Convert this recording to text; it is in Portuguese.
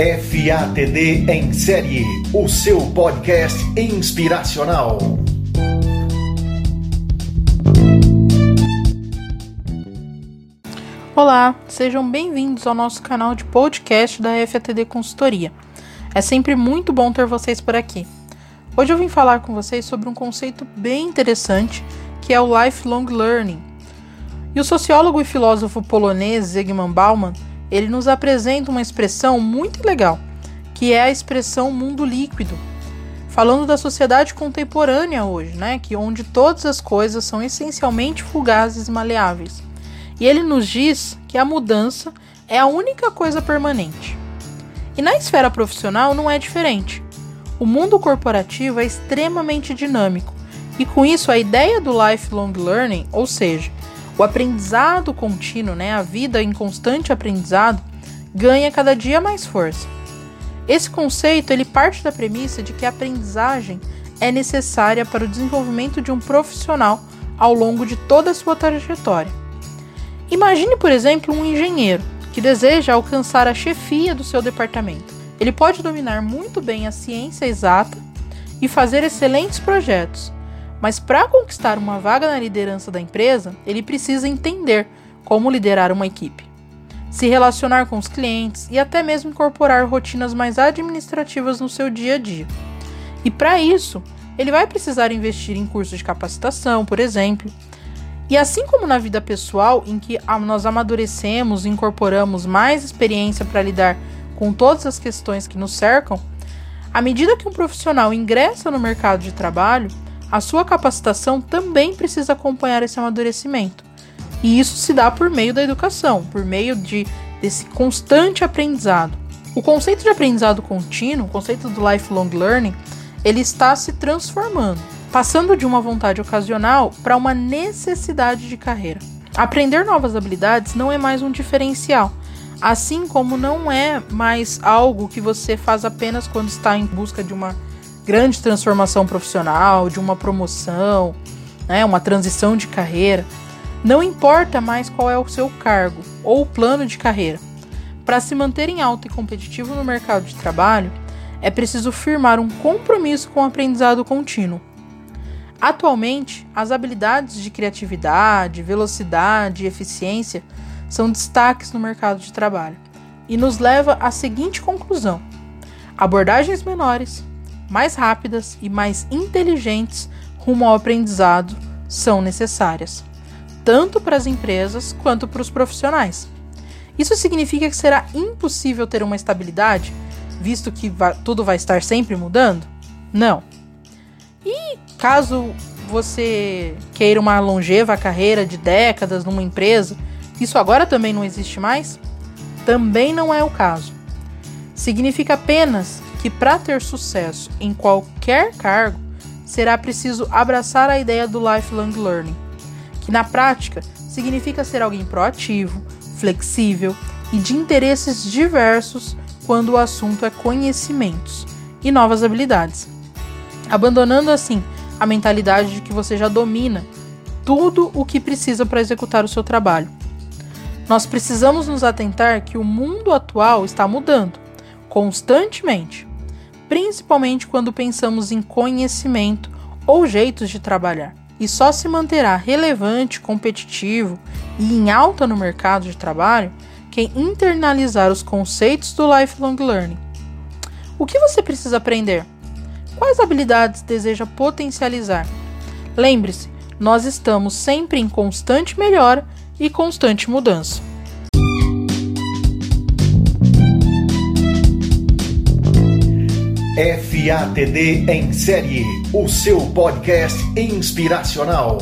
FATD em série, o seu podcast inspiracional. Olá, sejam bem-vindos ao nosso canal de podcast da FATD Consultoria. É sempre muito bom ter vocês por aqui. Hoje eu vim falar com vocês sobre um conceito bem interessante que é o lifelong learning. E o sociólogo e filósofo polonês Zygmunt Bauman ele nos apresenta uma expressão muito legal, que é a expressão mundo líquido, falando da sociedade contemporânea hoje, né, que onde todas as coisas são essencialmente fugazes e maleáveis. E ele nos diz que a mudança é a única coisa permanente. E na esfera profissional não é diferente. O mundo corporativo é extremamente dinâmico, e com isso a ideia do lifelong learning, ou seja, o aprendizado contínuo, né, a vida em constante aprendizado, ganha cada dia mais força. Esse conceito ele parte da premissa de que a aprendizagem é necessária para o desenvolvimento de um profissional ao longo de toda a sua trajetória. Imagine, por exemplo, um engenheiro que deseja alcançar a chefia do seu departamento. Ele pode dominar muito bem a ciência exata e fazer excelentes projetos, mas para conquistar uma vaga na liderança da empresa, ele precisa entender como liderar uma equipe, se relacionar com os clientes e até mesmo incorporar rotinas mais administrativas no seu dia a dia. E para isso, ele vai precisar investir em cursos de capacitação, por exemplo. E assim como na vida pessoal, em que nós amadurecemos e incorporamos mais experiência para lidar com todas as questões que nos cercam, à medida que um profissional ingressa no mercado de trabalho, a sua capacitação também precisa acompanhar esse amadurecimento. E isso se dá por meio da educação, por meio de, desse constante aprendizado. O conceito de aprendizado contínuo, o conceito do lifelong learning, ele está se transformando, passando de uma vontade ocasional para uma necessidade de carreira. Aprender novas habilidades não é mais um diferencial, assim como não é mais algo que você faz apenas quando está em busca de uma grande transformação profissional, de uma promoção, né, uma transição de carreira, não importa mais qual é o seu cargo ou plano de carreira. Para se manter em alto e competitivo no mercado de trabalho, é preciso firmar um compromisso com o aprendizado contínuo. Atualmente, as habilidades de criatividade, velocidade e eficiência são destaques no mercado de trabalho e nos leva à seguinte conclusão: abordagens menores, mais rápidas e mais inteligentes rumo ao aprendizado são necessárias, tanto para as empresas quanto para os profissionais. Isso significa que será impossível ter uma estabilidade, visto que vai, tudo vai estar sempre mudando? Não. E caso você queira uma longeva carreira de décadas numa empresa, isso agora também não existe mais? Também não é o caso. Significa apenas que para ter sucesso em qualquer cargo, será preciso abraçar a ideia do lifelong learning, que na prática significa ser alguém proativo, flexível e de interesses diversos quando o assunto é conhecimentos e novas habilidades. Abandonando assim a mentalidade de que você já domina tudo o que precisa para executar o seu trabalho. Nós precisamos nos atentar que o mundo atual está mudando constantemente principalmente quando pensamos em conhecimento ou jeitos de trabalhar. E só se manterá relevante, competitivo e em alta no mercado de trabalho quem internalizar os conceitos do lifelong learning. O que você precisa aprender? Quais habilidades deseja potencializar? Lembre-se, nós estamos sempre em constante melhora e constante mudança. FATD em série, o seu podcast inspiracional.